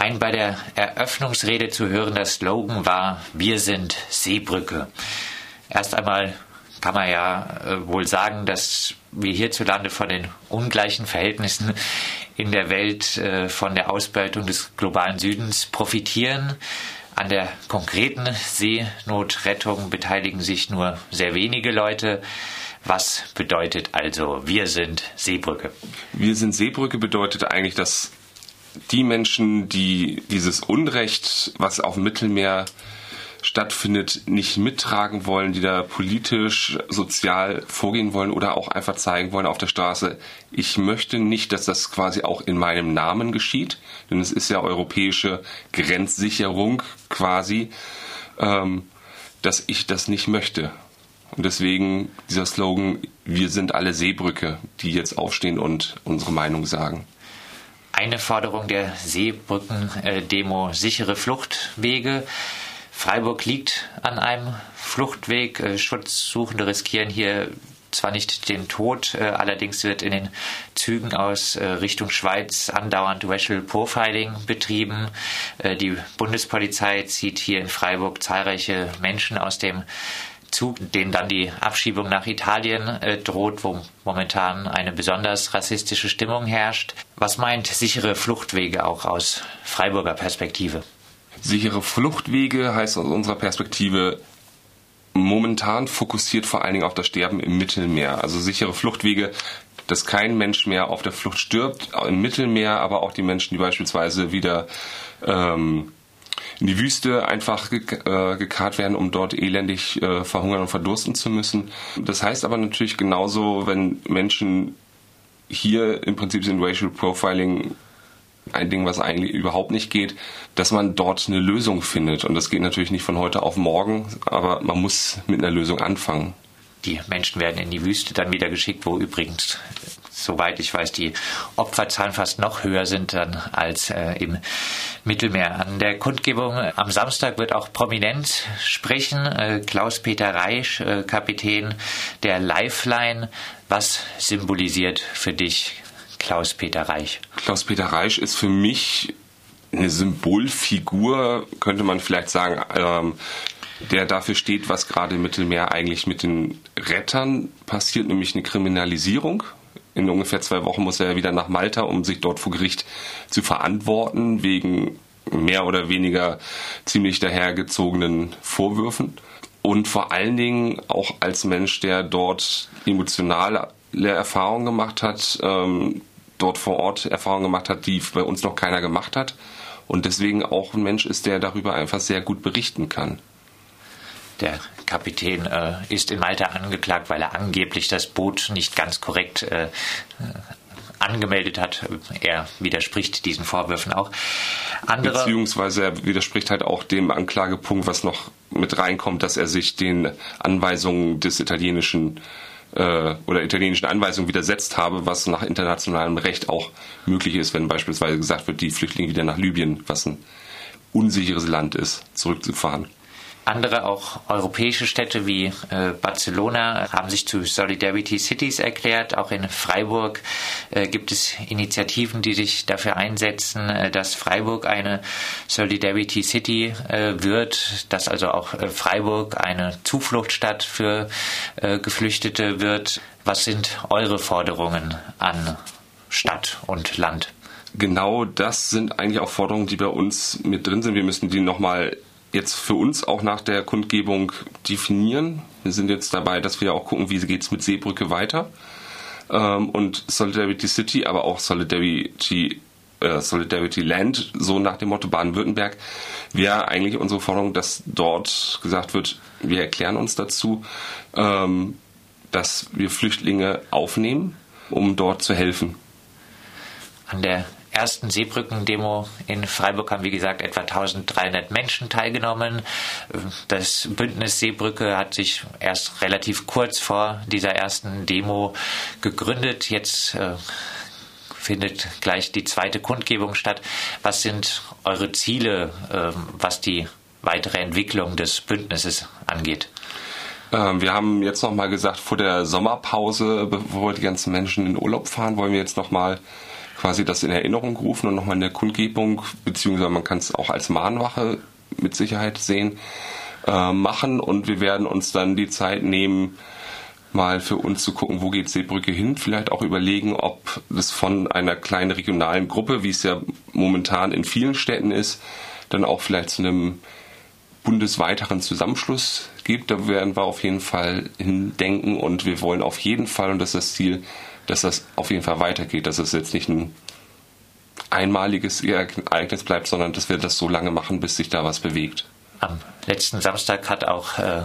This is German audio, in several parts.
Ein bei der Eröffnungsrede zu hörender Slogan war Wir sind Seebrücke. Erst einmal kann man ja äh, wohl sagen, dass wir hierzulande von den ungleichen Verhältnissen in der Welt äh, von der Ausbeutung des globalen Südens profitieren. An der konkreten Seenotrettung beteiligen sich nur sehr wenige Leute. Was bedeutet also, wir sind Seebrücke? Wir sind Seebrücke bedeutet eigentlich, dass die Menschen, die dieses Unrecht, was auf dem Mittelmeer stattfindet, nicht mittragen wollen, die da politisch, sozial vorgehen wollen oder auch einfach zeigen wollen auf der Straße, ich möchte nicht, dass das quasi auch in meinem Namen geschieht, denn es ist ja europäische Grenzsicherung quasi, ähm, dass ich das nicht möchte. Und deswegen dieser Slogan, wir sind alle Seebrücke, die jetzt aufstehen und unsere Meinung sagen. Eine Forderung der Seebrücken-Demo, sichere Fluchtwege. Freiburg liegt an einem Fluchtweg. Äh, Schutzsuchende riskieren hier zwar nicht den Tod, äh, allerdings wird in den Zügen aus äh, Richtung Schweiz andauernd Racial Profiling betrieben. Die Bundespolizei zieht hier in Freiburg zahlreiche Menschen aus dem Zug, denen dann die Abschiebung nach Italien droht, wo momentan eine besonders rassistische Stimmung herrscht. Was meint sichere Fluchtwege auch aus Freiburger Perspektive? Sichere Fluchtwege heißt aus unserer Perspektive momentan fokussiert vor allen Dingen auf das Sterben im Mittelmeer. Also sichere Fluchtwege, dass kein Mensch mehr auf der Flucht stirbt im Mittelmeer, aber auch die Menschen, die beispielsweise wieder ähm, in die Wüste einfach äh, gekarrt werden, um dort elendig äh, verhungern und verdursten zu müssen. Das heißt aber natürlich genauso, wenn Menschen hier im Prinzip sind Racial Profiling ein Ding, was eigentlich überhaupt nicht geht, dass man dort eine Lösung findet. Und das geht natürlich nicht von heute auf morgen, aber man muss mit einer Lösung anfangen. Die Menschen werden in die Wüste dann wieder geschickt, wo übrigens, soweit ich weiß, die Opferzahlen fast noch höher sind dann als äh, im Mittelmeer. An der Kundgebung am Samstag wird auch prominent sprechen äh, Klaus-Peter Reisch, äh, Kapitän der Lifeline. Was symbolisiert für dich Klaus-Peter Reich? Klaus-Peter Reich ist für mich eine Symbolfigur, könnte man vielleicht sagen, ähm, der dafür steht, was gerade im Mittelmeer eigentlich mit den Rettern passiert, nämlich eine Kriminalisierung. In ungefähr zwei Wochen muss er wieder nach Malta, um sich dort vor Gericht zu verantworten, wegen mehr oder weniger ziemlich dahergezogenen Vorwürfen. Und vor allen Dingen auch als Mensch, der dort emotionale Erfahrungen gemacht hat, ähm, dort vor Ort Erfahrungen gemacht hat, die bei uns noch keiner gemacht hat. Und deswegen auch ein Mensch ist, der darüber einfach sehr gut berichten kann. Der Kapitän äh, ist in Malta angeklagt, weil er angeblich das Boot nicht ganz korrekt äh, angemeldet hat. Er widerspricht diesen Vorwürfen auch. Andere Beziehungsweise er widerspricht halt auch dem Anklagepunkt, was noch mit reinkommt, dass er sich den Anweisungen des italienischen äh, oder italienischen Anweisungen widersetzt habe, was nach internationalem Recht auch möglich ist, wenn beispielsweise gesagt wird, die Flüchtlinge wieder nach Libyen, was ein unsicheres Land ist, zurückzufahren. Andere, auch europäische Städte wie äh, Barcelona, haben sich zu Solidarity Cities erklärt. Auch in Freiburg äh, gibt es Initiativen, die sich dafür einsetzen, äh, dass Freiburg eine Solidarity City wird, dass also auch Freiburg eine Zufluchtsstadt für Geflüchtete wird. Was sind eure Forderungen an Stadt und Land? Genau das sind eigentlich auch Forderungen, die bei uns mit drin sind. Wir müssen die nochmal jetzt für uns auch nach der Kundgebung definieren. Wir sind jetzt dabei, dass wir auch gucken, wie geht es mit Seebrücke weiter. Ähm, und Solidarity City, aber auch Solidarity, äh, Solidarity Land, so nach dem Motto Baden-Württemberg, wäre eigentlich unsere Forderung, dass dort gesagt wird, wir erklären uns dazu, ähm, dass wir Flüchtlinge aufnehmen, um dort zu helfen. An der ersten Seebrücken-Demo in Freiburg haben, wie gesagt, etwa 1300 Menschen teilgenommen. Das Bündnis Seebrücke hat sich erst relativ kurz vor dieser ersten Demo gegründet. Jetzt äh, findet gleich die zweite Kundgebung statt. Was sind eure Ziele, äh, was die weitere Entwicklung des Bündnisses angeht? Ähm, wir haben jetzt noch mal gesagt, vor der Sommerpause, bevor die ganzen Menschen in Urlaub fahren, wollen wir jetzt noch mal quasi das in Erinnerung gerufen und nochmal eine Kundgebung, beziehungsweise man kann es auch als Mahnwache mit Sicherheit sehen, äh, machen. Und wir werden uns dann die Zeit nehmen, mal für uns zu gucken, wo geht Seebrücke hin, vielleicht auch überlegen, ob das von einer kleinen regionalen Gruppe, wie es ja momentan in vielen Städten ist, dann auch vielleicht zu einem bundesweiteren Zusammenschluss gibt. Da werden wir auf jeden Fall hindenken und wir wollen auf jeden Fall, und das ist das Ziel, dass das auf jeden Fall weitergeht, dass es jetzt nicht ein einmaliges Ereignis bleibt, sondern dass wir das so lange machen, bis sich da was bewegt. Am letzten Samstag hat auch äh,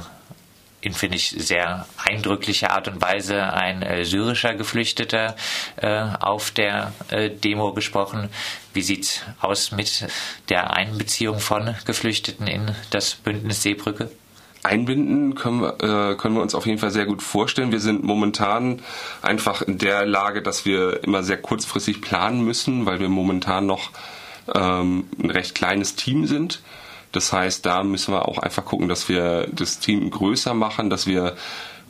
in, finde ich, sehr eindrücklicher Art und Weise ein äh, syrischer Geflüchteter äh, auf der äh, Demo gesprochen. Wie sieht's aus mit der Einbeziehung von Geflüchteten in das Bündnis Seebrücke? Einbinden können wir, äh, können wir uns auf jeden Fall sehr gut vorstellen. Wir sind momentan einfach in der Lage, dass wir immer sehr kurzfristig planen müssen, weil wir momentan noch ähm, ein recht kleines Team sind. Das heißt, da müssen wir auch einfach gucken, dass wir das Team größer machen, dass wir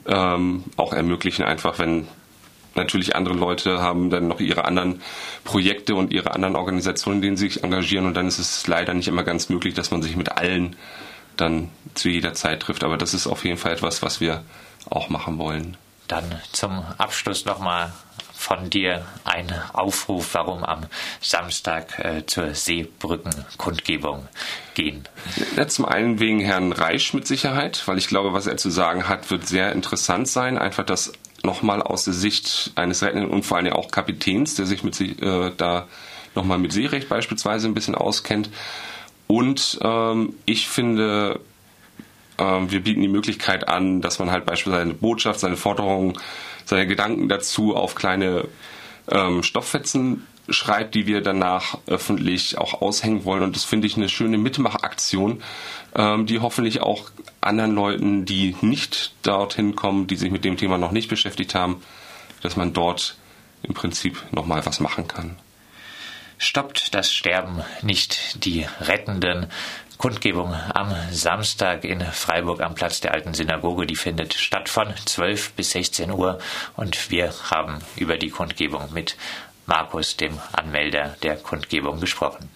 ähm, auch ermöglichen, einfach wenn natürlich andere Leute haben dann noch ihre anderen Projekte und ihre anderen Organisationen, in denen sie sich engagieren und dann ist es leider nicht immer ganz möglich, dass man sich mit allen dann zu jeder Zeit trifft. Aber das ist auf jeden Fall etwas, was wir auch machen wollen. Dann zum Abschluss nochmal von dir ein Aufruf, warum am Samstag äh, zur Seebrückenkundgebung gehen. Ja, zum einen wegen Herrn Reisch mit Sicherheit, weil ich glaube, was er zu sagen hat, wird sehr interessant sein. Einfach das nochmal aus der Sicht eines Rettenden und vor allem auch Kapitäns, der sich mit äh, da nochmal mit Seerecht beispielsweise ein bisschen auskennt. Und ähm, ich finde, ähm, wir bieten die Möglichkeit an, dass man halt beispielsweise eine Botschaft, seine Forderungen, seine Gedanken dazu auf kleine ähm, Stofffetzen schreibt, die wir danach öffentlich auch aushängen wollen. Und das finde ich eine schöne Mitmachaktion, ähm, die hoffentlich auch anderen Leuten, die nicht dorthin kommen, die sich mit dem Thema noch nicht beschäftigt haben, dass man dort im Prinzip nochmal was machen kann. Stoppt das Sterben nicht die Rettenden. Kundgebung am Samstag in Freiburg am Platz der alten Synagoge. Die findet statt von 12 bis 16 Uhr und wir haben über die Kundgebung mit Markus, dem Anmelder der Kundgebung, gesprochen.